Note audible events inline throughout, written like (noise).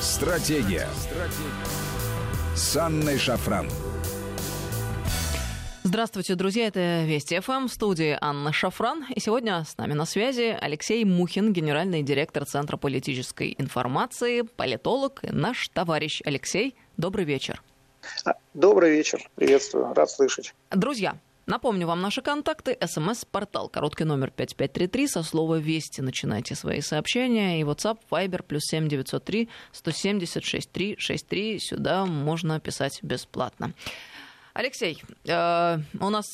Стратегия. Стратегия. С Анной Шафран. Здравствуйте, друзья. Это Вести ФМ, в студии Анна Шафран. И сегодня с нами на связи Алексей Мухин, генеральный директор Центра политической информации, политолог и наш товарищ Алексей. Добрый вечер. Добрый вечер. Приветствую. Рад слышать. Друзья, Напомню вам наши контакты. СМС-портал, короткий номер 5533, со слова «Вести» начинайте свои сообщения. И WhatsApp, Viber, плюс 7903 176 363. Сюда можно писать бесплатно. Алексей, э, у нас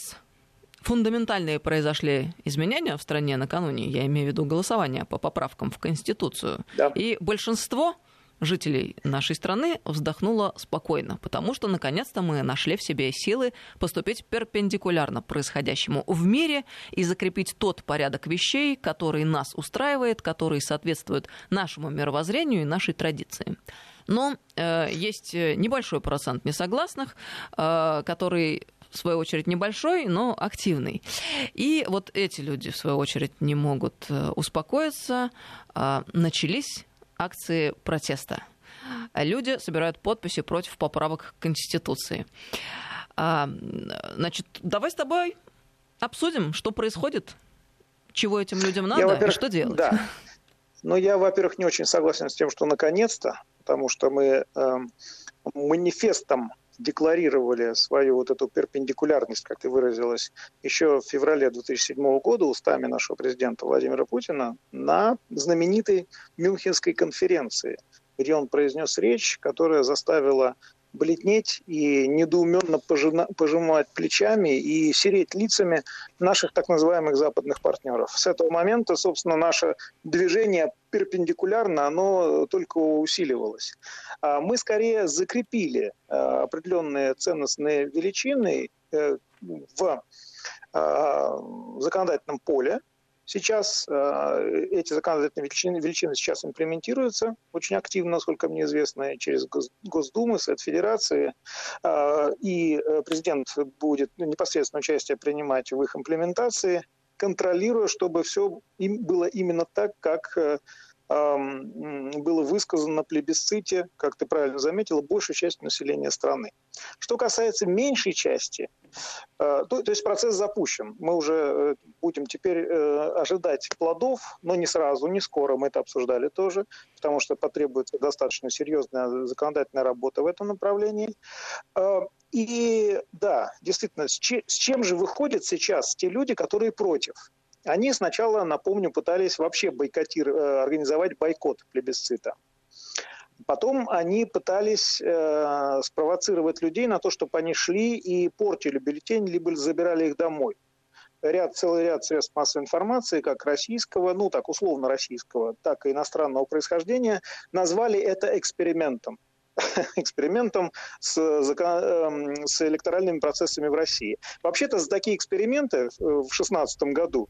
фундаментальные произошли изменения в стране накануне, я имею в виду голосование по поправкам в Конституцию. Да. И большинство жителей нашей страны вздохнула спокойно, потому что наконец-то мы нашли в себе силы поступить перпендикулярно происходящему в мире и закрепить тот порядок вещей, который нас устраивает, который соответствует нашему мировоззрению и нашей традиции. Но э, есть небольшой процент несогласных, э, который в свою очередь небольшой, но активный. И вот эти люди, в свою очередь, не могут э, успокоиться. Э, начались акции протеста. Люди собирают подписи против поправок к Конституции. А, значит, давай с тобой обсудим, что происходит, чего этим людям надо я, и что делать. Да. Но ну, я, во-первых, не очень согласен с тем, что наконец-то, потому что мы э, манифестом декларировали свою вот эту перпендикулярность, как ты выразилась, еще в феврале 2007 года устами нашего президента Владимира Путина на знаменитой Мюнхенской конференции, где он произнес речь, которая заставила бледнеть и недоуменно пожимать плечами и сереть лицами наших так называемых западных партнеров. С этого момента, собственно, наше движение перпендикулярно, оно только усиливалось. А мы скорее закрепили э, определенные ценностные величины э, в э, законодательном поле, Сейчас эти законодательные величины, величины сейчас имплементируются очень активно, насколько мне известно, через Госдуму, Совет Федерации. И э, президент будет непосредственно участие принимать в их имплементации, контролируя, чтобы все было именно так, как э, было высказано на плебисците, как ты правильно заметила, большая часть населения страны. Что касается меньшей части, э, то, то есть процесс запущен. Мы уже э, будем теперь э, ожидать плодов, но не сразу, не скоро, мы это обсуждали тоже, потому что потребуется достаточно серьезная законодательная работа в этом направлении. И да, действительно, с чем же выходят сейчас те люди, которые против? Они сначала, напомню, пытались вообще бойкотировать, э, организовать бойкот плебисцита. Потом они пытались э, спровоцировать людей на то, чтобы они шли и портили бюллетень, либо забирали их домой. Ряд, целый ряд средств массовой информации, как российского, ну так условно российского, так и иностранного происхождения, назвали это экспериментом. (laughs) экспериментом с, эм, с электоральными процессами в России. Вообще-то за такие эксперименты э, в 2016 году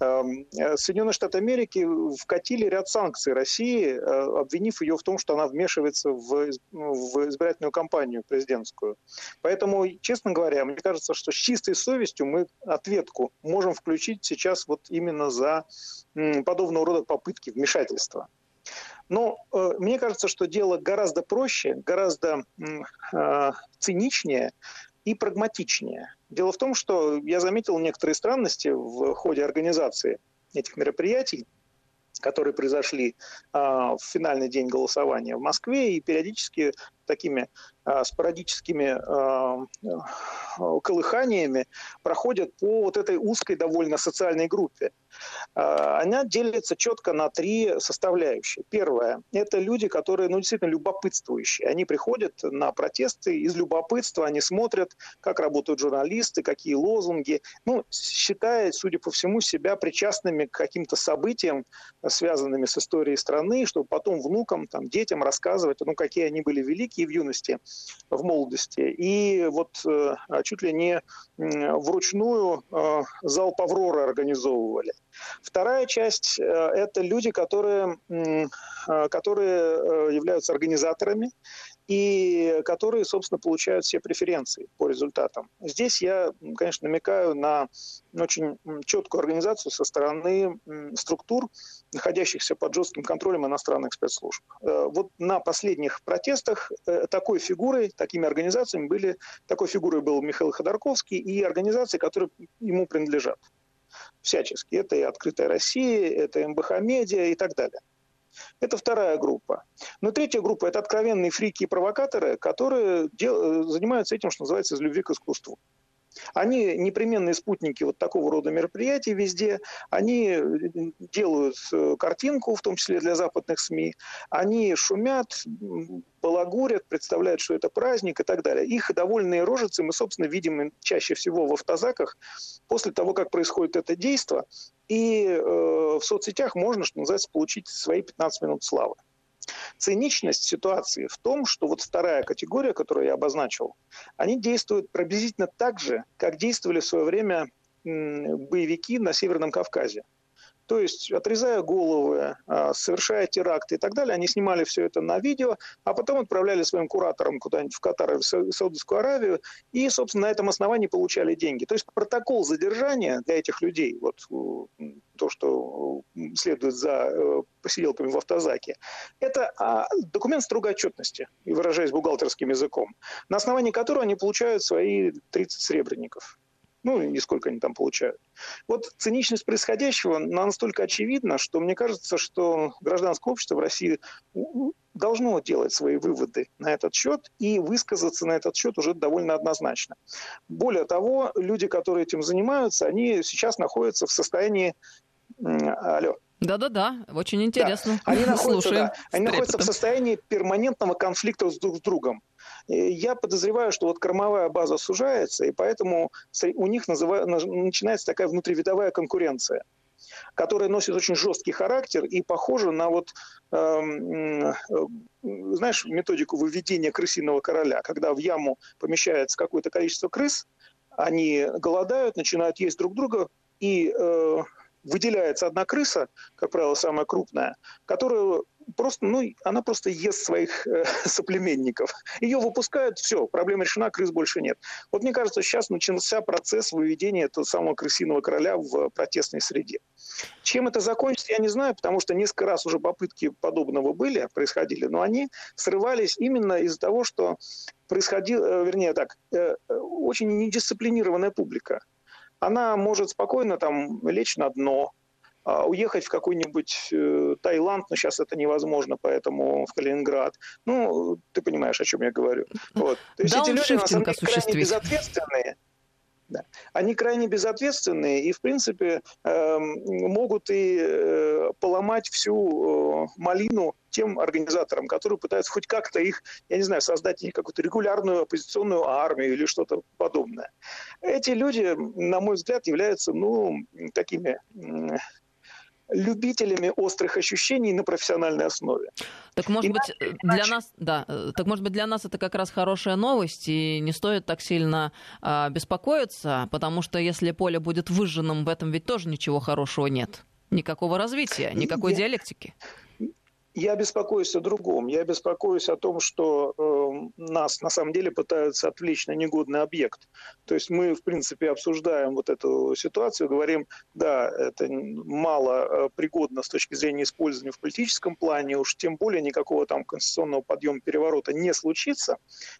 эм, Соединенные Штаты Америки вкатили ряд санкций России, э, обвинив ее в том, что она вмешивается в, в избирательную кампанию президентскую. Поэтому, честно говоря, мне кажется, что с чистой совестью мы ответку можем включить сейчас вот именно за подобного рода попытки вмешательства. Но э, мне кажется, что дело гораздо проще, гораздо э, циничнее и прагматичнее. Дело в том, что я заметил некоторые странности в ходе организации этих мероприятий, которые произошли э, в финальный день голосования в Москве, и периодически такими э, спорадическими э, э, колыханиями проходят по вот этой узкой довольно социальной группе. Э, она делится четко на три составляющие. Первое – это люди, которые ну, действительно любопытствующие. Они приходят на протесты из любопытства, они смотрят, как работают журналисты, какие лозунги, ну, считая, судя по всему, себя причастными к каким-то событиям, связанными с историей страны, чтобы потом внукам, там, детям рассказывать, ну, какие они были великие, в юности, в молодости. И вот э, чуть ли не вручную э, зал Паврора организовывали. Вторая часть э, – это люди, которые, которые являются организаторами и которые, собственно, получают все преференции по результатам. Здесь я, конечно, намекаю на очень четкую организацию со стороны структур, находящихся под жестким контролем иностранных спецслужб. Э, вот на последних протестах э, такой фигурой, такими организациями были, такой фигурой был Михаил Ходорковский и организации, которые ему принадлежат всячески. Это и «Открытая Россия», это МБХ «Медиа» и так далее. Это вторая группа. Но третья группа – это откровенные фрики и провокаторы, которые дел... занимаются этим, что называется, из любви к искусству. Они непременные спутники вот такого рода мероприятий везде. Они э, делают э, картинку, в том числе для западных СМИ. Они шумят, балагурят, представляют, что это праздник и так далее. Их довольные рожицы мы, собственно, видим чаще всего в автозаках после того, как происходит это действие. И э, в соцсетях можно, что называется, получить свои 15 минут славы. Циничность ситуации в том, что вот вторая категория, которую я обозначил, они действуют приблизительно так же, как действовали в свое время боевики на Северном Кавказе. То есть, отрезая головы, а, совершая теракты и так далее, они снимали все это на видео, а потом отправляли своим кураторам куда-нибудь в Катар или в Саудовскую Аравию, и, собственно, на этом основании получали деньги. То есть протокол задержания для этих людей, вот то, что следует за э, посиделками в автозаке, это а, документ строгой отчетности, выражаясь бухгалтерским языком, на основании которого они получают свои 30 сребреников. Ну, и сколько они там получают. Вот циничность происходящего настолько очевидна, что мне кажется, что гражданское общество в России должно делать свои выводы на этот счет и высказаться на этот счет уже довольно однозначно. Более того, люди, которые этим занимаются, они сейчас находятся в состоянии... Алло. Да-да-да, очень интересно. Да. Они, находятся, (laughs) да, они находятся в состоянии перманентного конфликта с друг с другом. Я подозреваю, что вот кормовая база сужается, и поэтому у них называ... начинается такая внутривидовая конкуренция которая носит очень жесткий характер и похожа на вот, э, знаешь, методику выведения крысиного короля, когда в яму помещается какое-то количество крыс, они голодают, начинают есть друг друга, и э, выделяется одна крыса, как правило, самая крупная, которая просто, ну, она просто ест своих э, (laughs) соплеменников. Ее выпускают, все, проблема решена, крыс больше нет. Вот мне кажется, сейчас начался процесс выведения этого самого крысиного короля в протестной среде. Чем это закончится, я не знаю, потому что несколько раз уже попытки подобного были, происходили, но они срывались именно из-за того, что происходило, э, вернее так, э, очень недисциплинированная публика. Она может спокойно там лечь на дно, уехать в какой-нибудь э, Таиланд, но сейчас это невозможно, поэтому в Калининград. Ну, ты понимаешь, о чем я говорю. Вот. То есть эти люди, на самом деле, крайне безответственные. Да. Они крайне безответственные и, в принципе, э, могут и э, поломать всю э, малину тем организаторам, которые пытаются хоть как-то их, я не знаю, создать какую-то регулярную оппозиционную армию или что-то подобное. Эти люди, на мой взгляд, являются, ну, такими любителями острых ощущений на профессиональной основе. Так может иначе, быть для иначе... нас, да, так может быть для нас это как раз хорошая новость и не стоит так сильно а, беспокоиться, потому что если поле будет выжженным, в этом ведь тоже ничего хорошего нет, никакого развития, никакой Я... диалектики. Я беспокоюсь о другом. Я беспокоюсь о том, что э, нас на самом деле пытаются отвлечь на негодный объект. То есть мы, в принципе, обсуждаем вот эту ситуацию, говорим, да, это мало э, пригодно с точки зрения использования в политическом плане, уж тем более никакого там конституционного подъема переворота не случится.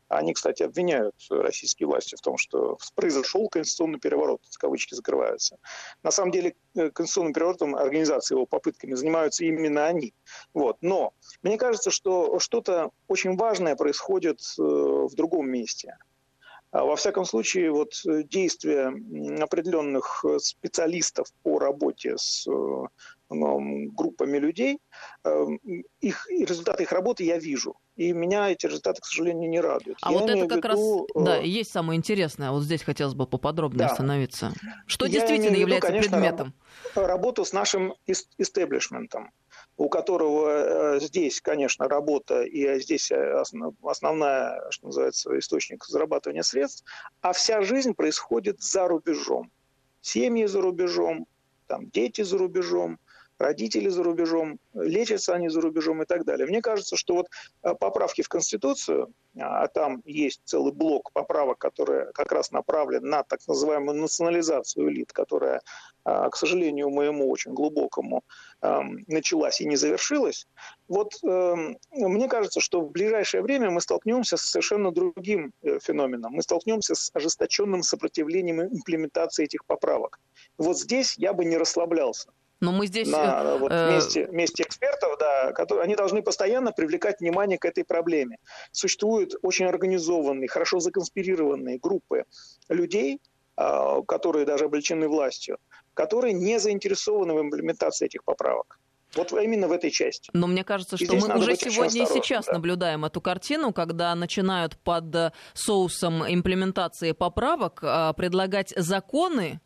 Они, кстати, обвиняют российские власти в том, что произошел конституционный переворот, кавычки закрываются. На самом деле конституционным переворотом, организацией его попытками занимаются именно они. Вот. Но мне кажется, что что-то очень важное происходит э, в другом месте. А во всяком случае, вот э, действия определенных э, специалистов по работе с группами людей, их, результаты их работы я вижу. И меня эти результаты, к сожалению, не радуют. А я вот это как виду... раз, да, и есть самое интересное. Вот здесь хотелось бы поподробнее да. остановиться. Что я действительно виду, является конечно, предметом? Работу с нашим истеблишментом у которого э, здесь, конечно, работа и здесь э, основная, что называется, источник зарабатывания средств, а вся жизнь происходит за рубежом. Семьи за рубежом, там, дети за рубежом, родители за рубежом, лечатся они за рубежом и так далее. Мне кажется, что вот э, поправки в Конституцию, а там есть целый блок поправок, которые как раз направлены на так называемую национализацию элит, которая, а, к сожалению, моему очень глубокому, началась и не завершилась. Вот эм, мне кажется, что в ближайшее время мы столкнемся с совершенно другим э, феноменом. Мы столкнемся с ожесточенным сопротивлением имплементации этих поправок. Вот здесь я бы не расслаблялся. Но мы здесь... На, вот, э... вместе, вместе экспертов, да, которые, они должны постоянно привлекать внимание к этой проблеме. Существуют очень организованные, хорошо законспирированные группы людей, э, которые даже облечены властью, которые не заинтересованы в имплементации этих поправок. Вот именно в этой части. Но мне кажется, что мы уже сегодня и сейчас да. наблюдаем эту картину, когда начинают под соусом имплементации поправок э, предлагать законы,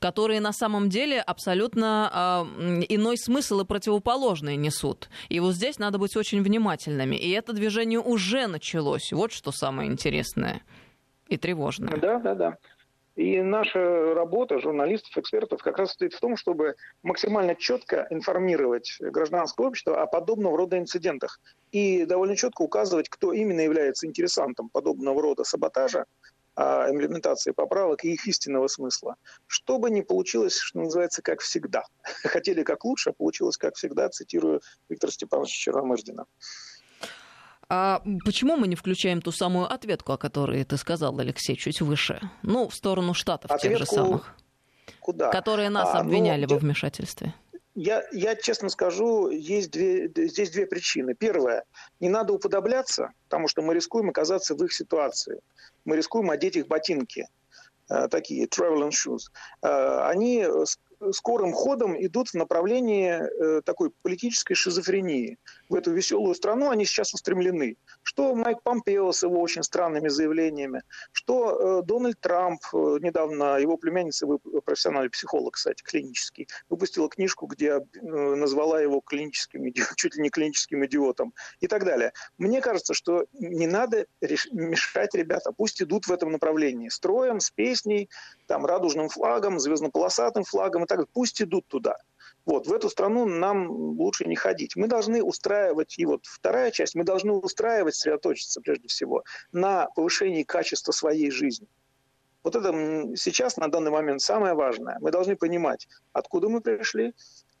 которые на самом деле абсолютно э, иной смысл и противоположный несут. И вот здесь надо быть очень внимательными. И это движение уже началось. Вот что самое интересное и тревожное. Да, да, да. И наша работа журналистов, экспертов как раз стоит в том, чтобы максимально четко информировать гражданское общество о подобного рода инцидентах и довольно четко указывать, кто именно является интересантом подобного рода саботажа, имплементации поправок и их истинного смысла. Чтобы не получилось, что называется, как всегда. (laughs) Хотели как лучше, а получилось как всегда, цитирую Виктора Степановича Черномырдина. А почему мы не включаем ту самую ответку, о которой ты сказал, Алексей, чуть выше? Ну, в сторону Штатов ответку тех же самых. Куда? Которые нас а, обвиняли ну, во вмешательстве. Я, я честно скажу, есть две, здесь две причины. Первая, не надо уподобляться, потому что мы рискуем оказаться в их ситуации мы рискуем одеть их ботинки, э, такие travel shoes. Э, они скорым ходом идут в направлении э, такой политической шизофрении. В эту веселую страну они сейчас устремлены. Что Майк Помпео с его очень странными заявлениями, что э, Дональд Трамп, э, недавно его племянница, профессиональный психолог, кстати, клинический, выпустила книжку, где назвала его клиническим, (laughs) чуть ли не клиническим идиотом и так далее. Мне кажется, что не надо мешать ребята, пусть идут в этом направлении. Строем, с песней, там, радужным флагом, звездно-полосатым флагом так пусть идут туда. Вот, в эту страну нам лучше не ходить. Мы должны устраивать, и вот вторая часть, мы должны устраивать, сосредоточиться прежде всего на повышении качества своей жизни. Вот это сейчас, на данный момент, самое важное. Мы должны понимать, откуда мы пришли,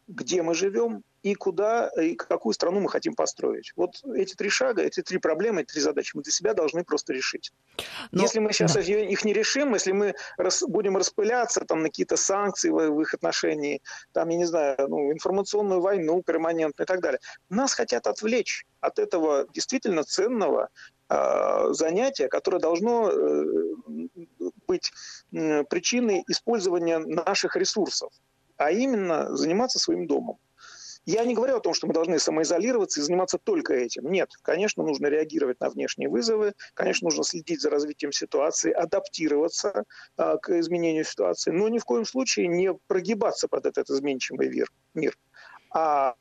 где мы живем и куда и какую страну мы хотим построить. Вот эти три шага, эти три проблемы, эти три задачи мы для себя должны просто решить. Но, если мы сейчас да. их не решим, если мы рас, будем распыляться там, на какие-то санкции в, в их отношении, там, я не знаю, ну, информационную войну перманентную и так далее, нас хотят отвлечь от этого действительно ценного э, занятия, которое должно э, быть э, причиной использования наших ресурсов а именно заниматься своим домом. Я не говорю о том, что мы должны самоизолироваться и заниматься только этим. Нет, конечно, нужно реагировать на внешние вызовы, конечно, нужно следить за развитием ситуации, адаптироваться а, к изменению ситуации, но ни в коем случае не прогибаться под этот изменчивый мир. мир а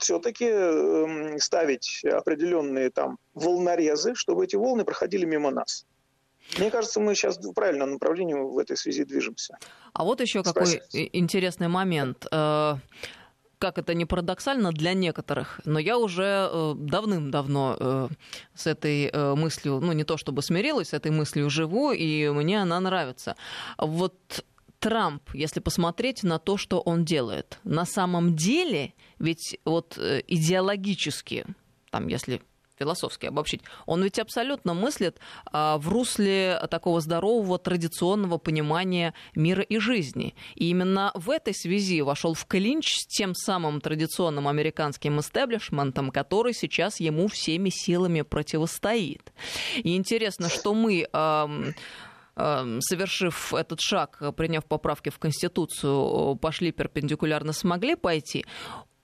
все-таки э, ставить определенные там волнорезы, чтобы эти волны проходили мимо нас. Мне кажется, мы сейчас в правильном направлении в этой связи движемся. А вот еще какой интересный момент э, как это не парадоксально для некоторых, но я уже э, давным-давно э, с этой мыслью, ну не то чтобы смирилась, с этой мыслью живу, и мне она нравится. Вот Трамп, если посмотреть на то, что он делает, на самом деле, ведь вот идеологически, там, если философски обобщить, он ведь абсолютно мыслит а, в русле такого здорового традиционного понимания мира и жизни. И именно в этой связи вошел в клинч с тем самым традиционным американским истеблишментом, который сейчас ему всеми силами противостоит. И интересно, что мы совершив этот шаг, приняв поправки в Конституцию, пошли перпендикулярно, смогли пойти,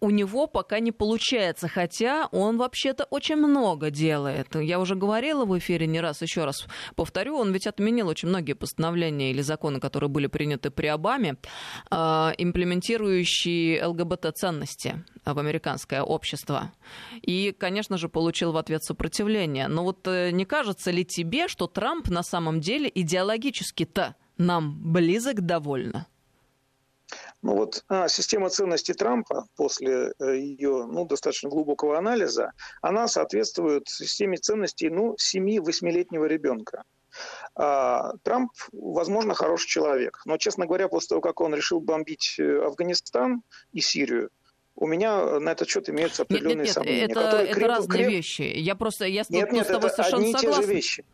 у него пока не получается, хотя он вообще-то очень много делает. Я уже говорила в эфире не раз, еще раз повторю, он ведь отменил очень многие постановления или законы, которые были приняты при Обаме, а, имплементирующие ЛГБТ-ценности в американское общество. И, конечно же, получил в ответ сопротивление. Но вот э, не кажется ли тебе, что Трамп на самом деле идеологически-то нам близок довольно? Ну вот а, система ценностей Трампа после э, ее ну, достаточно глубокого анализа, она соответствует системе ценностей ну, 7-8-летнего ребенка. А, Трамп, возможно, хороший человек, но, честно говоря, после того, как он решил бомбить э, Афганистан и Сирию, у меня на этот счет имеются определенные нет, нет, нет, сомнения. Это, это креп... разные креп... вещи. Я просто я нет, нет, это совершенно одни и те же вещи.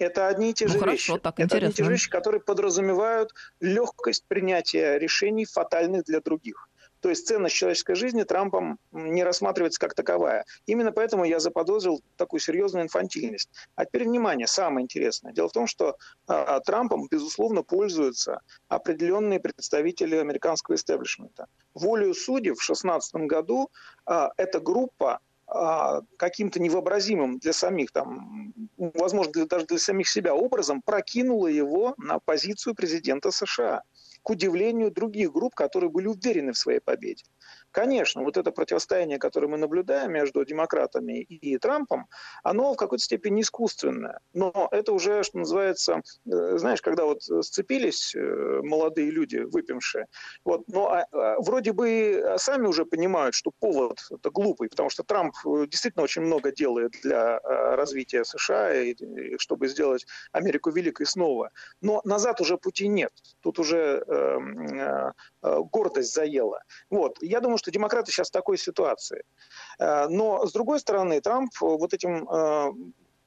Это одни и те ну, же хорошо, вещи. Так, это одни и те же вещи, которые подразумевают легкость принятия решений фатальных для других. То есть ценность человеческой жизни Трампом не рассматривается как таковая. Именно поэтому я заподозрил такую серьезную инфантильность. А теперь внимание, самое интересное. Дело в том, что а, Трампом, безусловно, пользуются определенные представители американского истеблишмента. Волею судей в 2016 году а, эта группа а, каким-то невообразимым для самих, там, возможно, для, даже для самих себя образом прокинула его на позицию президента США к удивлению других групп, которые были уверены в своей победе. Конечно, вот это противостояние, которое мы наблюдаем между демократами и Трампом, оно в какой-то степени искусственное. Но это уже, что называется, э, знаешь, когда вот сцепились э, молодые люди, выпившие, вот, но а, а, вроде бы сами уже понимают, что повод это глупый, потому что Трамп э, действительно очень много делает для развития США, и, и чтобы сделать Америку великой снова. Но назад уже пути нет. Тут уже э, э, гордость заела. Вот. Я думаю, что демократы сейчас в такой ситуации. Э, но, с другой стороны, Трамп вот этим э,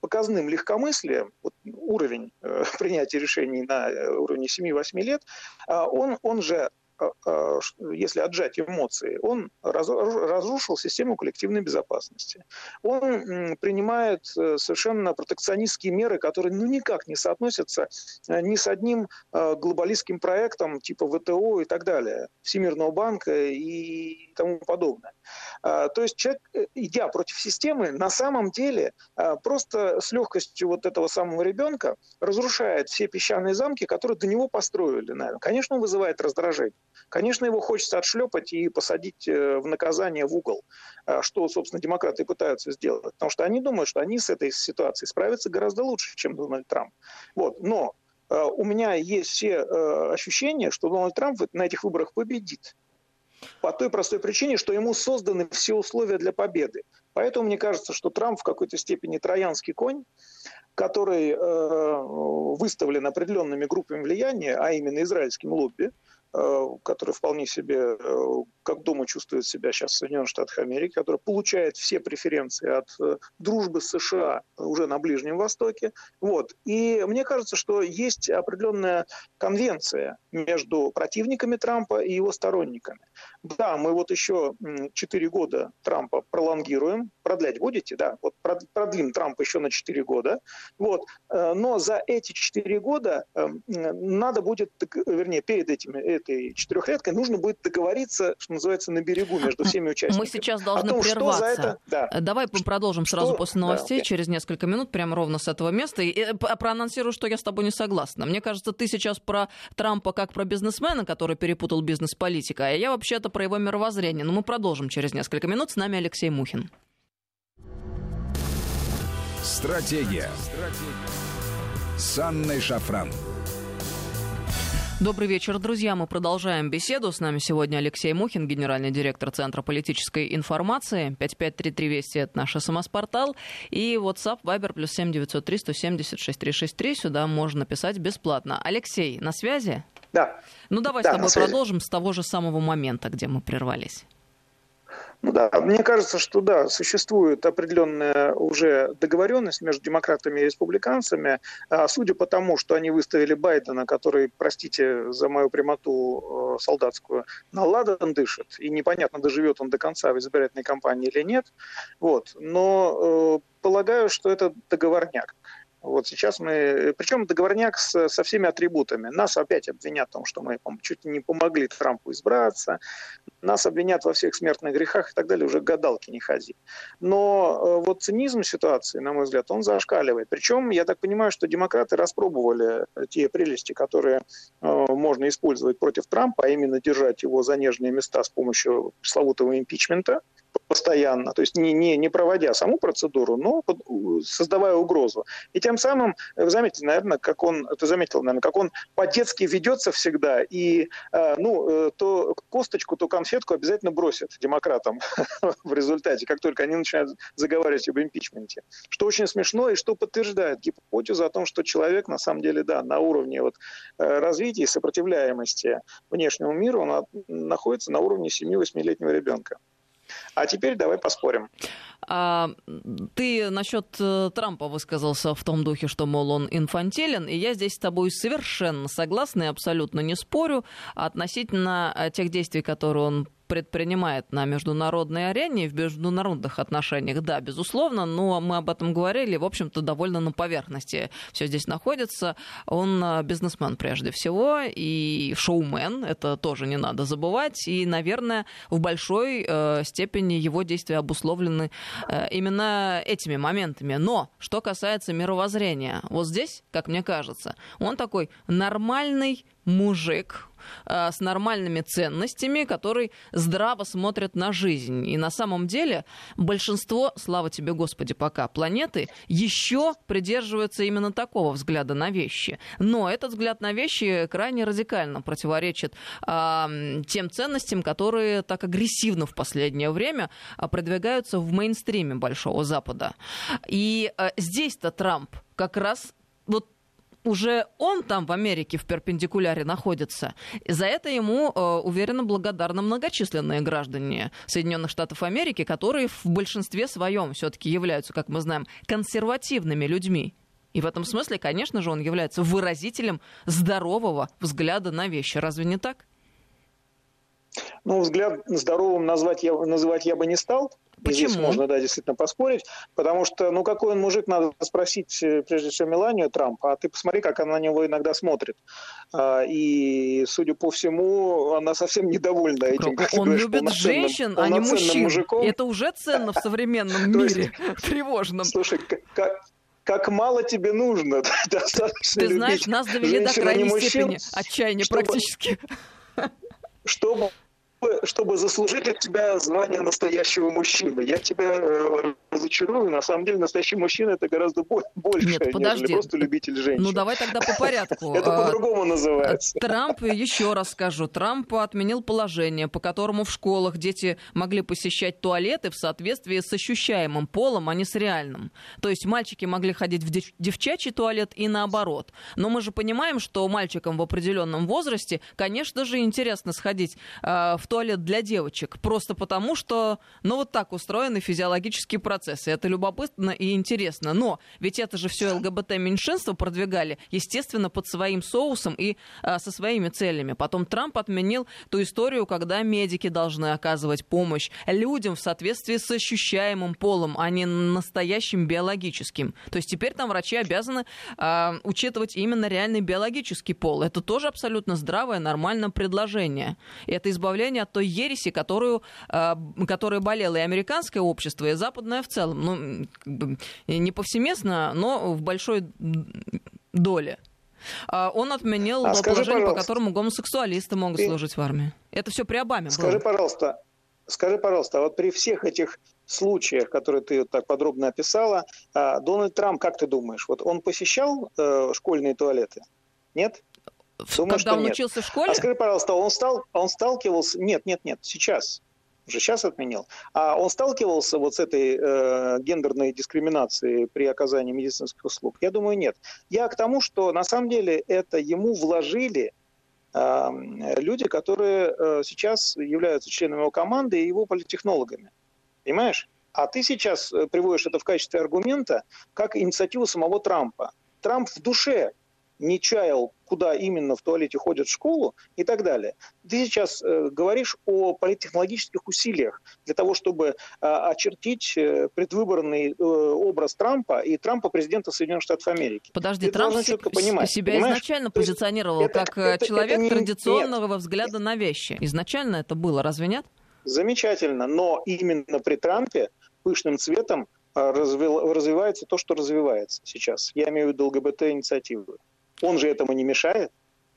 показным легкомыслием, вот уровень э, (laughs) принятия решений на уровне 7-8 лет, он, он же если отжать эмоции, он разрушил систему коллективной безопасности. Он принимает совершенно протекционистские меры, которые ну, никак не соотносятся ни с одним глобалистским проектом типа ВТО и так далее, Всемирного банка и тому подобное. А, то есть человек, э, идя против системы, на самом деле а, просто с легкостью вот этого самого ребенка разрушает все песчаные замки, которые до него построили. Наверное. Конечно, он вызывает раздражение. Конечно, его хочется отшлепать и посадить э, в наказание в угол, а, что, собственно, демократы пытаются сделать. Потому что они думают, что они с этой ситуацией справятся гораздо лучше, чем Дональд Трамп. Вот. Но у меня есть все э, ощущения, что Дональд Трамп на этих выборах победит. По той простой причине, что ему созданы все условия для победы. Поэтому мне кажется, что Трамп в какой-то степени троянский конь, который э, выставлен определенными группами влияния, а именно израильским лобби, Э, который вполне себе, э, как дома чувствует себя сейчас в Соединенных Штатах Америки, который получает все преференции от э, дружбы с США уже на Ближнем Востоке. Вот. И мне кажется, что есть определенная конвенция между противниками Трампа и его сторонниками. Да, мы вот еще 4 года Трампа пролонгируем, продлять будете, да, вот продлим Трампа еще на 4 года, вот, но за эти 4 года надо будет, вернее, перед этими этой четырехлеткой нужно будет договориться, что называется, на берегу между всеми участниками. Мы сейчас должны том, прерваться. Это... Да. Давай что... продолжим сразу что... после новостей, да, через несколько минут, прямо ровно с этого места. И э, проанонсирую, что я с тобой не согласна. Мне кажется, ты сейчас про Трампа как про бизнесмена, который перепутал бизнес с политикой, а я вообще-то про его мировоззрение. Но мы продолжим через несколько минут. С нами Алексей Мухин. Стратегия. Стратегия. С Анной Шафран. Добрый вечер, друзья. Мы продолжаем беседу. С нами сегодня Алексей Мухин, генеральный директор Центра политической информации. 5533 Вести — это наш СМС-портал. И WhatsApp, Viber, плюс 7903 176 363. Сюда можно написать бесплатно. Алексей, на связи? Да. Ну, давай да, с тобой продолжим с того же самого момента, где мы прервались. Ну да, мне кажется, что да, существует определенная уже договоренность между демократами и республиканцами. А судя по тому, что они выставили Байдена, который, простите за мою прямоту э, солдатскую, на ладан дышит, и непонятно, доживет он до конца в избирательной кампании или нет. Вот. Но э, полагаю, что это договорняк. Вот сейчас мы, причем договорняк с, со всеми атрибутами. Нас опять обвинят в том, что мы чуть не помогли Трампу избраться, нас обвинят во всех смертных грехах и так далее, уже гадалки не ходи. Но э, вот цинизм ситуации, на мой взгляд, он зашкаливает. Причем, я так понимаю, что демократы распробовали те прелести, которые э, можно использовать против Трампа, а именно держать его за нежные места с помощью пресловутого импичмента, постоянно, то есть не, не, не проводя саму процедуру, но под, создавая угрозу. И тем самым, вы заметите, наверное, как он, ты заметил, наверное, как он по-детски ведется всегда, и э, ну, э, то косточку, то конфетку обязательно бросит демократам (laughs) в результате, как только они начинают заговаривать об импичменте. Что очень смешно и что подтверждает гипотезу о том, что человек, на самом деле, да, на уровне вот, э, развития и сопротивляемости внешнему миру, он находится на уровне 7-8-летнего ребенка. А теперь давай поспорим. А, ты насчет э, Трампа высказался в том духе, что, мол, он инфантилен, и я здесь с тобой совершенно согласна и абсолютно не спорю относительно э, тех действий, которые он предпринимает на международной арене и в международных отношениях, да, безусловно, но мы об этом говорили, в общем-то, довольно на поверхности все здесь находится. Он а, бизнесмен прежде всего и шоумен, это тоже не надо забывать, и, наверное, в большой э, степени его действия обусловлены э, именно этими моментами. Но что касается мировоззрения, вот здесь, как мне кажется, он такой нормальный мужик, Э, с нормальными ценностями, который здраво смотрит на жизнь. И на самом деле большинство, слава тебе, Господи, пока, планеты еще придерживаются именно такого взгляда на вещи. Но этот взгляд на вещи крайне радикально противоречит э, тем ценностям, которые так агрессивно в последнее время а, продвигаются в мейнстриме Большого Запада. И э, здесь-то Трамп как раз вот уже он там в Америке в перпендикуляре находится. За это ему, э, уверенно, благодарны многочисленные граждане Соединенных Штатов Америки, которые в большинстве своем все-таки являются, как мы знаем, консервативными людьми. И в этом смысле, конечно же, он является выразителем здорового взгляда на вещи. Разве не так? Ну, взгляд здоровым назвать я, называть я бы не стал. Почему? Здесь можно, да, действительно поспорить, потому что, ну, какой он мужик, надо спросить, э, прежде всего, Меланию Трампа, а ты посмотри, как она на него иногда смотрит. А, и, судя по всему, она совсем недовольна этим. Как он говоришь, любит женщин, а не мужчин. Мужиком. Это уже ценно в современном (laughs) мире, (laughs) тревожном. Слушай, как, как мало тебе нужно. (laughs) Достаточно Ты знаешь, нас довели до крайней степени отчаяния практически. Чтобы чтобы заслужить от тебя звание настоящего мужчины. Я тебя э, разочарую. На самом деле настоящий мужчина это гораздо больше, Нет, подожди. нежели просто любитель женщин. Ну давай тогда по порядку. (laughs) Это а, по-другому называется. Трамп, еще раз скажу, Трамп отменил положение, по которому в школах дети могли посещать туалеты в соответствии с ощущаемым полом, а не с реальным. То есть мальчики могли ходить в девчачий туалет и наоборот. Но мы же понимаем, что мальчикам в определенном возрасте, конечно же, интересно сходить э, в туалет для девочек, просто потому что, ну, вот так устроены физиологические процессы. Это любопытно и интересно. Но ведь это же все ЛГБТ-меньшинство продвигали, естественно, под своим соусом и а, со своими целями. Потом Трамп отменил ту историю, когда медики должны оказывать помощь людям в соответствии с ощущаемым полом, а не настоящим биологическим. То есть теперь там врачи обязаны а, учитывать именно реальный биологический пол. Это тоже абсолютно здравое, нормальное предложение. Это избавление от той ереси, которую, э, которой болело и американское общество, и западное в целом. Ну, как бы, не повсеместно, но в большой доле. А он отменил а положение, по которому гомосексуалисты могут ты... служить в армии. Это все при Обаме Скажи, было. пожалуйста, скажи, пожалуйста, а вот при всех этих случаях, которые ты так подробно описала, а, Дональд Трамп, как ты думаешь, вот он посещал э, школьные туалеты? Нет? Думаю, Когда он нет. учился в школе? А скажи, пожалуйста, он, стал, он сталкивался... Нет, нет, нет, сейчас. Уже сейчас отменил. А он сталкивался вот с этой э, гендерной дискриминацией при оказании медицинских услуг? Я думаю, нет. Я к тому, что на самом деле это ему вложили э, люди, которые э, сейчас являются членами его команды и его политтехнологами. Понимаешь? А ты сейчас э, приводишь это в качестве аргумента как инициативу самого Трампа. Трамп в душе не чаял, куда именно в туалете ходят в школу и так далее. Ты сейчас э, говоришь о политтехнологических усилиях для того, чтобы э, очертить э, предвыборный э, образ Трампа и Трампа президента Соединенных Штатов Америки. Подожди, Ты Трамп четко понимать, себя понимаешь? изначально То позиционировал это, как это, человек это не, традиционного нет, взгляда на вещи. Изначально это было, разве нет? Замечательно, но именно при Трампе пышным цветом э, развивается то, что развивается сейчас. Я имею в виду ЛГБТ-инициативы. Он же этому не мешает.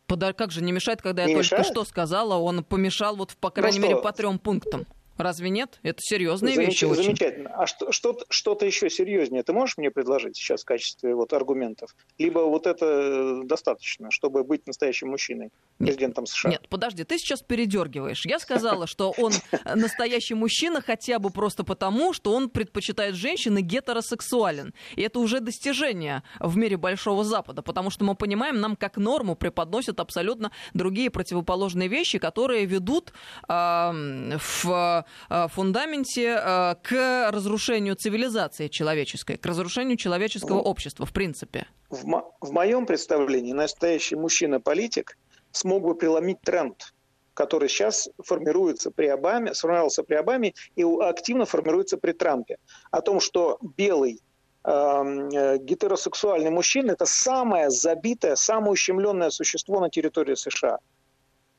Как же не мешает, когда не я мешает? только что сказала, он помешал вот, по крайней ну мере, по трем пунктам. Разве нет? Это серьезные Замеч... вещи очень. Замечательно. А что, что, что-то еще серьезнее ты можешь мне предложить сейчас в качестве вот аргументов? Либо вот это достаточно, чтобы быть настоящим мужчиной, президентом нет, США? Нет, подожди, ты сейчас передергиваешь. Я сказала, что он (laughs) настоящий мужчина хотя бы просто потому, что он предпочитает женщин и гетеросексуален. И это уже достижение в мире Большого Запада, потому что мы понимаем, нам как норму преподносят абсолютно другие противоположные вещи, которые ведут э, в фундаменте э, к разрушению цивилизации человеческой, к разрушению человеческого общества, в принципе. В, мо- в моем представлении настоящий мужчина-политик смог бы преломить тренд который сейчас формируется при Обаме, сформировался при Обаме и активно формируется при Трампе. О том, что белый эм, э, гетеросексуальный мужчина – это самое забитое, самое ущемленное существо на территории США.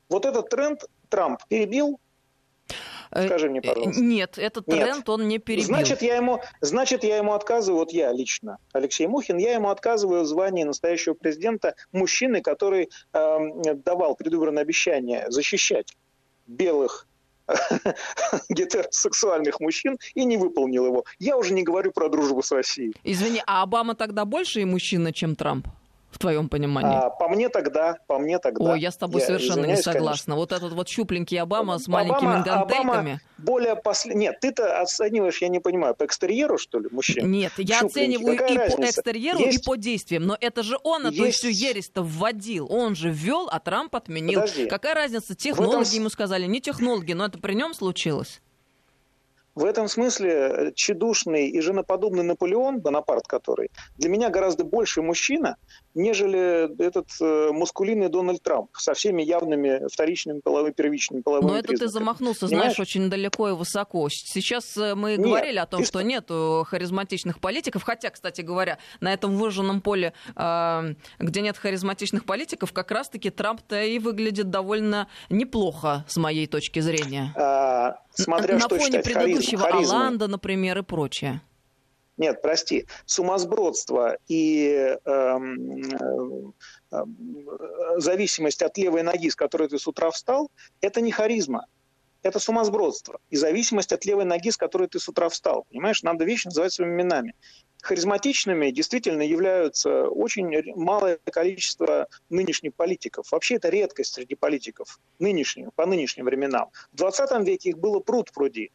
Вот этот тренд Трамп перебил, Э, Скажи мне, пожалуйста. Нет, этот тренд Нет. он не перебил. Значит, я ему, значит, я ему отказываю, вот я лично, Алексей Мухин, я ему отказываю в звании настоящего президента мужчины, который э, давал предвыборное обещание защищать белых (laughs) гетеросексуальных мужчин и не выполнил его. Я уже не говорю про дружбу с Россией. Извини, а Обама тогда больше мужчина, чем Трамп? В твоем понимании? А, по мне тогда, по мне тогда. Ой, я с тобой я совершенно не согласна. Конечно. Вот этот вот щупленький Обама с маленькими Обама, гантельками. Обама более после... Нет, ты-то оцениваешь, я не понимаю, по экстерьеру, что ли, мужчин? Нет, я оцениваю Какая и разница? по экстерьеру, Есть... и по действиям. Но это же он эту Есть... всю ересь-то вводил. Он же ввел, а Трамп отменил. Подожди. Какая разница? Технологи этом... ему сказали, не технологи, но это при нем случилось. В этом смысле э, чедушный и женоподобный Наполеон, Бонапарт который, для меня гораздо больше мужчина, нежели этот э, мускулинный Дональд Трамп со всеми явными вторичными половыми, первичными половыми Но это ты замахнулся, Понимаешь? знаешь, очень далеко и высоко. Сейчас э, мы нет, говорили о том, что нет харизматичных политиков, хотя, кстати говоря, на этом выжженном поле, э, где нет харизматичных политиков, как раз-таки Трамп-то и выглядит довольно неплохо, с моей точки зрения. А, смотря на что фоне предыдущего харизмой. Оланда, например, и прочее. Нет, прости, сумасбродство и эм, э, зависимость от левой ноги, с которой ты с утра встал, это не харизма, это сумасбродство. И зависимость от левой ноги, с которой ты с утра встал. Понимаешь, надо вещи называть своими именами. Харизматичными действительно являются очень малое количество нынешних политиков. Вообще это редкость среди политиков нынешних, по нынешним временам. В 20 веке их было пруд пруди.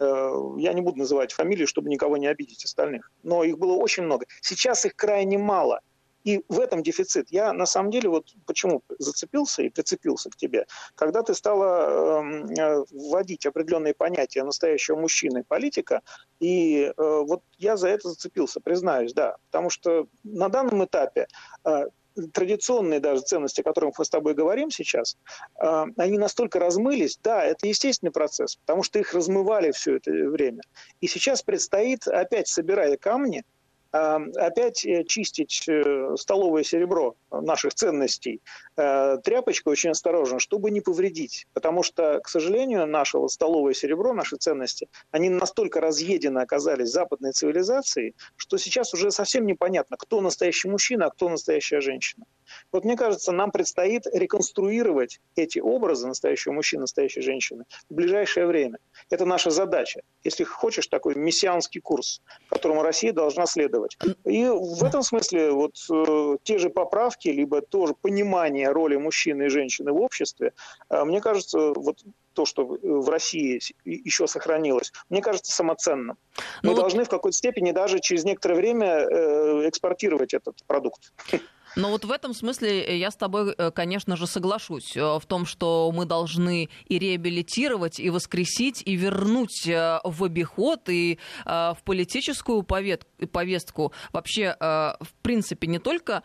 Э, я не буду называть фамилии, чтобы никого не обидеть остальных, но их было очень много. Сейчас их крайне мало. И в этом дефицит. Я на самом деле вот почему зацепился и прицепился к тебе. Когда ты стала эм, э, вводить определенные понятия настоящего мужчины политика, и э, вот я за это зацепился, признаюсь, да. Потому что на данном этапе э, традиционные даже ценности, о которых мы с тобой говорим сейчас, а, они настолько размылись, да, это естественный процесс, потому что их размывали все это время. И сейчас предстоит, опять собирая камни, опять э, чистить э, столовое серебро наших ценностей э, тряпочкой очень осторожно, чтобы не повредить. Потому что, к сожалению, наше столовое серебро, наши ценности, они настолько разъедены оказались западной цивилизацией, что сейчас уже совсем непонятно, кто настоящий мужчина, а кто настоящая женщина. Вот мне кажется, нам предстоит реконструировать эти образы настоящего мужчины, настоящей женщины в ближайшее время. Это наша задача. Если хочешь, такой мессианский курс, которому Россия должна следовать. И в этом смысле вот э, те же поправки, либо тоже понимание роли мужчины и женщины в обществе, э, мне кажется, вот то, что в России еще сохранилось, мне кажется самоценным. Мы ну, должны в какой-то степени даже через некоторое время э, экспортировать этот продукт. (laughs) Но вот в этом смысле э, я с тобой, э, конечно же, соглашусь э, в том, что мы должны и реабилитировать, и воскресить, и вернуть в обиход, и в политическую повестку. Вообще, в принципе, не только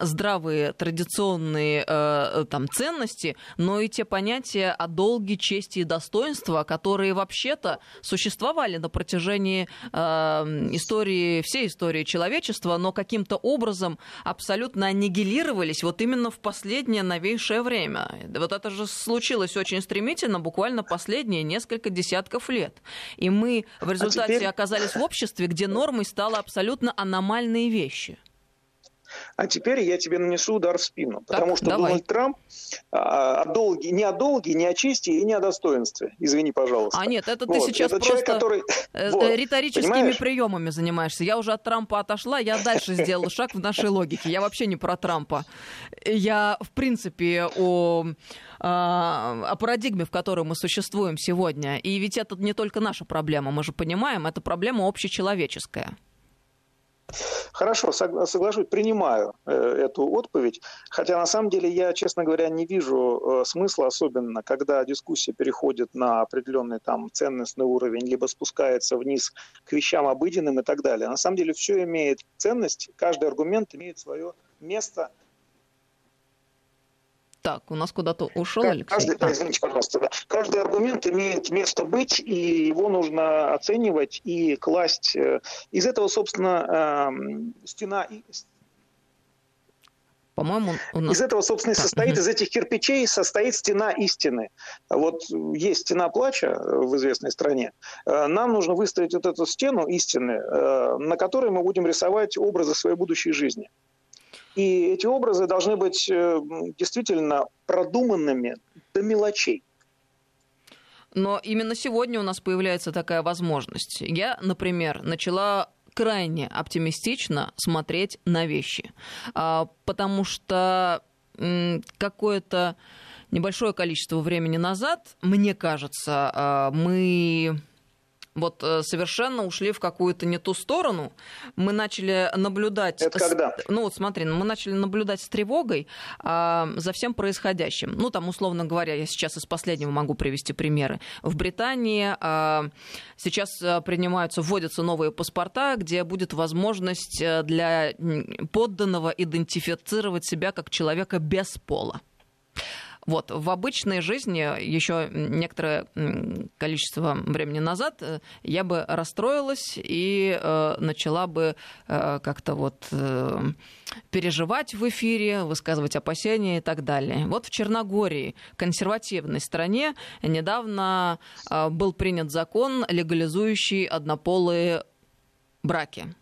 здравые традиционные там, ценности, но и те понятия о долге, чести и достоинства, которые вообще-то существовали на протяжении истории, всей истории человечества, но каким-то образом абсолютно абсолютно аннигилировались вот именно в последнее новейшее время. Вот это же случилось очень стремительно, буквально последние несколько десятков лет. И мы в результате а теперь... оказались в обществе, где нормой стало абсолютно аномальные вещи. А теперь я тебе нанесу удар в спину. Так, потому что давай. Дональд Трамп а, о долге, не о долге, не о чести и не о достоинстве. Извини, пожалуйста. А нет, это вот. ты сейчас это просто человек, который... Э, (laughs) вот, риторическими понимаешь? приемами занимаешься. Я уже от Трампа отошла, я дальше сделала шаг в нашей логике. Я вообще не про Трампа. Я, в принципе, о а, о парадигме, в которой мы существуем сегодня. И ведь это не только наша проблема, мы же понимаем, это проблема общечеловеческая. Хорошо, соглашусь, принимаю э, эту отповедь. Хотя на самом деле я, честно говоря, не вижу э, смысла, особенно когда дискуссия переходит на определенный там ценностный уровень, либо спускается вниз к вещам обыденным и так далее. На самом деле все имеет ценность, каждый аргумент имеет свое место так, у нас куда-то ушел Алексей. Каждый, извините, пожалуйста, да. каждый аргумент имеет место быть, и его нужно оценивать и класть. Э, из этого, собственно, эм, стена по-моему, у нас... Из этого, собственно, и состоит, из этих кирпичей состоит стена истины. Вот есть стена плача в известной стране. Э, нам нужно выстроить вот эту стену истины, э, на которой мы будем рисовать образы своей будущей жизни. И эти образы должны быть э, действительно продуманными до мелочей. Но именно сегодня у нас появляется такая возможность. Я, например, начала крайне оптимистично смотреть на вещи, а, потому что какое-то небольшое количество времени назад, мне кажется, а, мы вот э, совершенно ушли в какую-то не ту сторону. Мы начали наблюдать... Это когда? ну вот смотри, мы начали наблюдать с тревогой а, за всем происходящим. Ну там, условно говоря, я сейчас из последнего могу привести примеры. В Британии а, сейчас э, принимаются, вводятся новые паспорта, где будет возможность э, для подданного идентифицировать себя как человека без пола. Вот. В обычной жизни еще некоторое количество времени назад э, я бы расстроилась и э, начала бы э, как-то вот э, переживать в эфире, высказывать опасения и так далее. Вот в Черногории, консервативной стране, недавно э, был принят закон, легализующий однополые браки.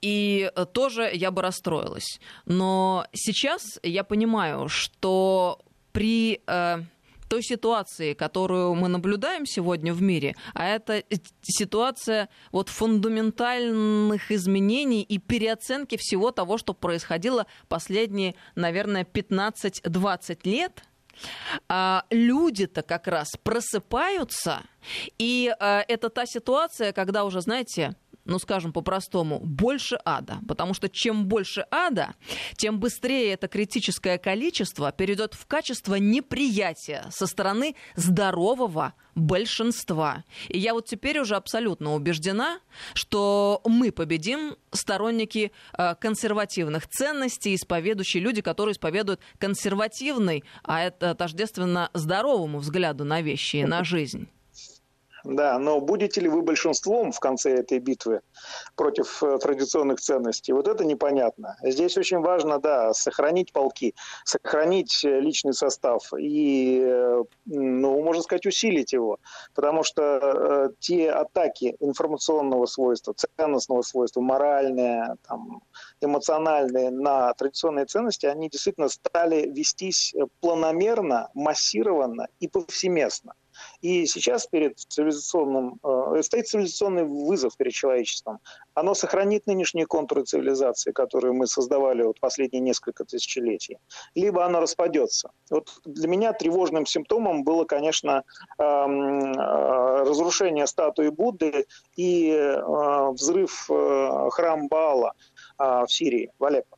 И э, тоже я бы расстроилась. Но сейчас я понимаю, что при э, той ситуации, которую мы наблюдаем сегодня в мире, а это ситуация вот фундаментальных изменений и переоценки всего того, что происходило последние, наверное, 15-20 лет, а люди-то как раз просыпаются, и а, это та ситуация, когда уже, знаете, ну, скажем по-простому, больше ада. Потому что чем больше ада, тем быстрее это критическое количество перейдет в качество неприятия со стороны здорового большинства. И я вот теперь уже абсолютно убеждена, что мы победим сторонники э, консервативных ценностей, исповедующие люди, которые исповедуют консервативный, а это тождественно здоровому взгляду на вещи и на жизнь. Да, но будете ли вы большинством в конце этой битвы против э, традиционных ценностей? Вот это непонятно. Здесь очень важно, да, сохранить полки, сохранить э, личный состав и, э, ну, можно сказать, усилить его. Потому что те атаки информационного свойства, ценностного свойства, моральные, там, эмоциональные на традиционные ценности, они действительно стали вестись планомерно, массированно и повсеместно. И сейчас перед цивилизационным, э, стоит цивилизационный вызов перед человечеством. Оно сохранит нынешние контуры цивилизации, которые мы создавали вот последние несколько тысячелетий, либо оно распадется. Вот для меня тревожным симптомом было, конечно, эм, э, разрушение статуи Будды и э, взрыв э, храма Баала э, в Сирии, в Алеппо.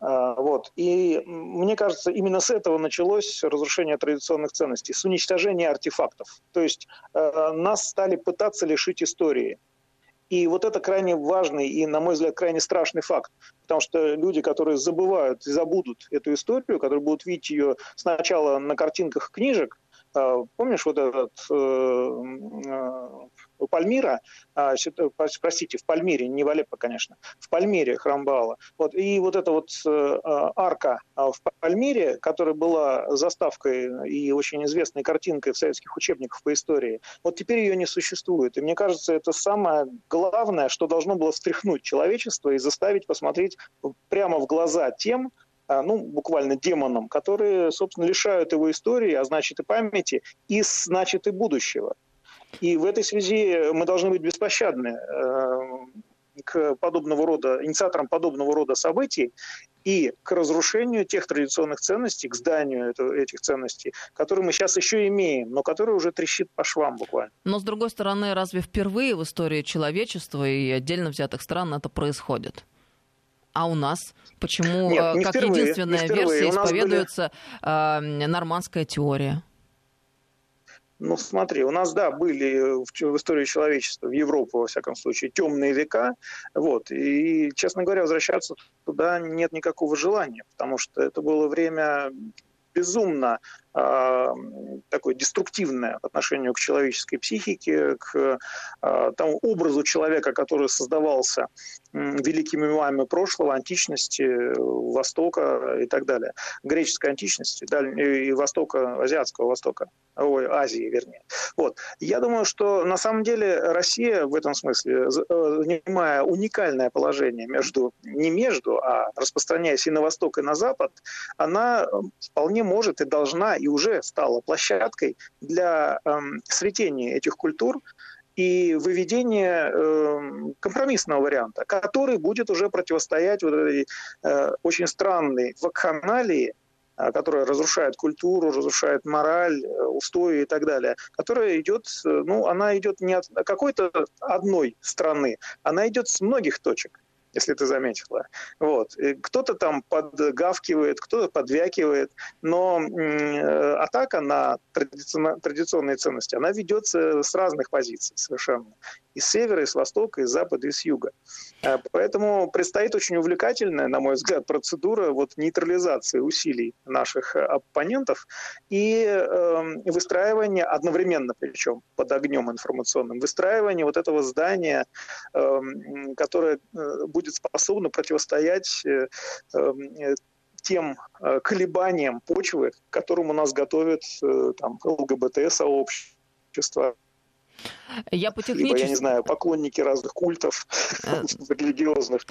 А, вот. И мне кажется, именно с этого началось разрушение традиционных ценностей, с уничтожения артефактов. То есть э, нас стали пытаться лишить истории. И вот это крайне важный и, на мой взгляд, крайне страшный факт. Потому что люди, которые забывают и забудут эту историю, которые будут видеть ее сначала на картинках книжек, Помнишь вот этот Пальмира, а, простите, в Пальмире, не в Алеппо, конечно, в Пальмире храм Баала. Вот, и вот эта вот э, арка а, в Пальмире, которая была заставкой и очень известной картинкой в советских учебниках по истории, вот теперь ее не существует. И мне кажется, это самое главное, что должно было встряхнуть человечество и заставить посмотреть прямо в глаза тем, а, ну, буквально демонам, которые, собственно, лишают его истории, а значит и памяти, и значит и будущего. И в этой связи мы должны быть беспощадны э, к подобного рода, инициаторам подобного рода событий и к разрушению тех традиционных ценностей, к зданию этих ценностей, которые мы сейчас еще имеем, но которые уже трещит по швам буквально. Но, с другой стороны, разве впервые в истории человечества и отдельно взятых стран это происходит? А у нас почему Нет, не как впервые, единственная версия исповедуется были... нормандская теория? Ну, смотри, у нас, да, были в, в истории человечества, в Европу, во всяком случае, темные века, вот, и, честно говоря, возвращаться туда нет никакого желания, потому что это было время безумно э, такое деструктивное по отношению к человеческой психике, к э, тому образу человека, который создавался э, великими умами прошлого, античности, Востока и так далее. Греческой античности и Востока, Азиатского Востока, ой, Азии, вернее. Вот. Я думаю, что на самом деле Россия в этом смысле, э, занимая уникальное положение между, не между, а распространяясь и на Восток, и на Запад, она вполне может и должна, и уже стала площадкой для эм, светения этих культур и выведения э, компромиссного варианта, который будет уже противостоять вот этой э, очень странной вакханалии, э, которая разрушает культуру, разрушает мораль, э, устои и так далее, которая идет, э, ну, она идет не от какой-то одной страны, она идет с многих точек если ты заметила. Вот. Кто-то там подгавкивает, кто-то подвякивает, но атака на традиционные ценности, она ведется с разных позиций совершенно и с севера, и с востока, и с запада, и с юга. Э, поэтому предстоит очень увлекательная, на мой взгляд, процедура вот нейтрализации усилий наших э, оппонентов и э, выстраивание одновременно, причем под огнем информационным, выстраивание вот этого здания, э, которое э, будет способно противостоять э, э, тем колебаниям почвы, к которым у нас готовят там, ЛГБТ-сообщества, я по технически... Либо, я не знаю, поклонники разных культов э, (laughs) религиозных.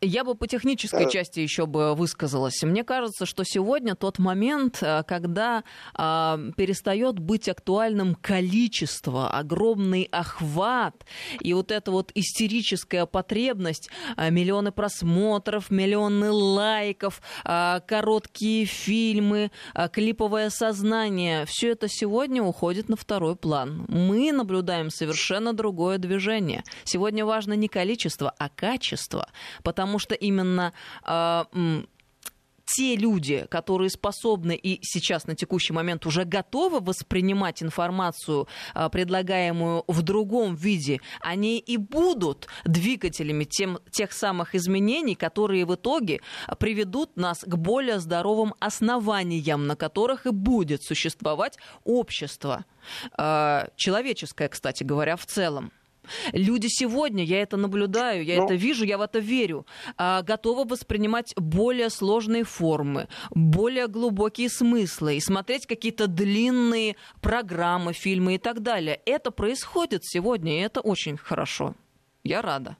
Я бы по технической да. части еще бы высказалась. Мне кажется, что сегодня тот момент, э, когда а, перестает быть актуальным количество, огромный охват и вот эта вот истерическая потребность, а, миллионы просмотров, миллионы лайков, а, короткие фильмы, а, клиповое сознание, все это сегодня уходит на второй план. Мы наблюдаем совершенно другое движение. Сегодня важно не количество, а качество, потому потому что именно э, те люди, которые способны и сейчас на текущий момент уже готовы воспринимать информацию, а, предлагаемую в другом виде, они и будут двигателями тем, тех самых изменений, которые в итоге приведут нас к более здоровым основаниям, на которых и будет существовать общество. А, человеческое, кстати говоря, в целом. Люди сегодня, я это наблюдаю, я ну, это вижу, я в это верю, а, готовы воспринимать более сложные формы, более глубокие смыслы и смотреть какие-то длинные программы, фильмы и так далее. Это происходит сегодня, и это очень хорошо. Я рада.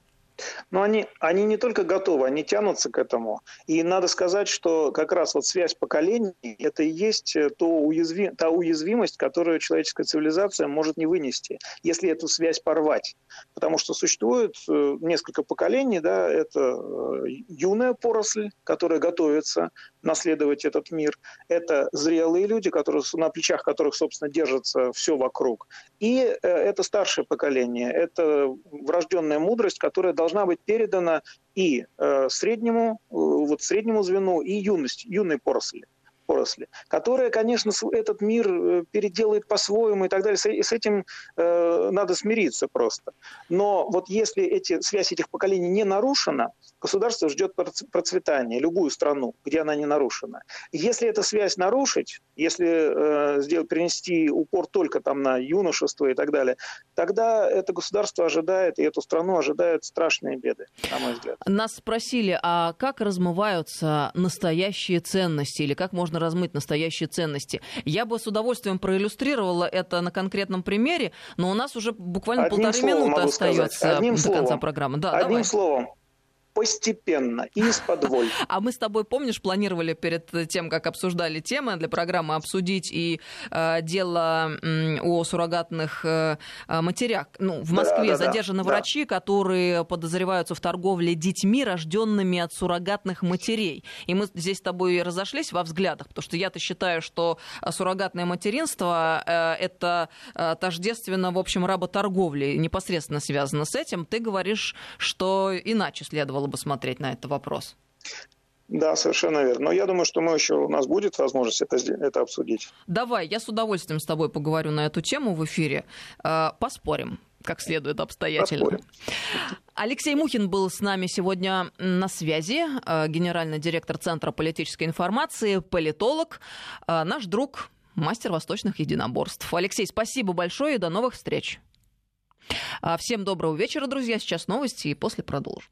Но они, они не только готовы, они тянутся к этому. И надо сказать, что как раз вот связь поколений – это и есть э, то уязви, та уязвимость, которую человеческая цивилизация может не вынести, если эту связь порвать. Потому что существует э, несколько поколений, да, это э, юная поросль, которая готовится наследовать этот мир. Это зрелые люди, которые, на плечах которых, собственно, держится все вокруг. И это старшее поколение, это врожденная мудрость, которая должна должна быть передана и э, среднему, э, вот среднему звену, и юность, юной поросли. Поросли, которая, конечно, этот мир э, переделает по-своему и так далее. И с этим э, надо смириться просто. Но вот если эти, связь этих поколений не нарушена, государство ждет процветания, любую страну, где она не нарушена. Если эту связь нарушить, если э, сделать, перенести упор только там на юношество и так далее, тогда это государство ожидает, и эту страну ожидают страшные беды, на мой взгляд. Нас спросили, а как размываются настоящие ценности, или как можно размыть настоящие ценности? Я бы с удовольствием проиллюстрировала это на конкретном примере, но у нас уже буквально Одним полторы минуты остается Одним до словом. конца программы. Да, Одним давай. словом, постепенно и из-под (laughs) А мы с тобой, помнишь, планировали перед тем, как обсуждали темы для программы, обсудить и э, дело э, о суррогатных э, матерях. Ну, в Москве да, да, задержаны да, врачи, да. которые подозреваются в торговле детьми, рожденными от суррогатных матерей. И мы здесь с тобой разошлись во взглядах, потому что я-то считаю, что суррогатное материнство э, это э, тождественно, в общем, работорговле, непосредственно связано с этим. Ты говоришь, что иначе следовало бы смотреть на этот вопрос. Да, совершенно верно. Но я думаю, что мы еще, у нас будет возможность это, это обсудить. Давай, я с удовольствием с тобой поговорю на эту тему в эфире. Э, поспорим как следует обстоятельно. Поспорим. Алексей Мухин был с нами сегодня на связи, э, генеральный директор Центра политической информации, политолог, э, наш друг, мастер восточных единоборств. Алексей, спасибо большое и до новых встреч. Всем доброго вечера, друзья. Сейчас новости и после продолжим.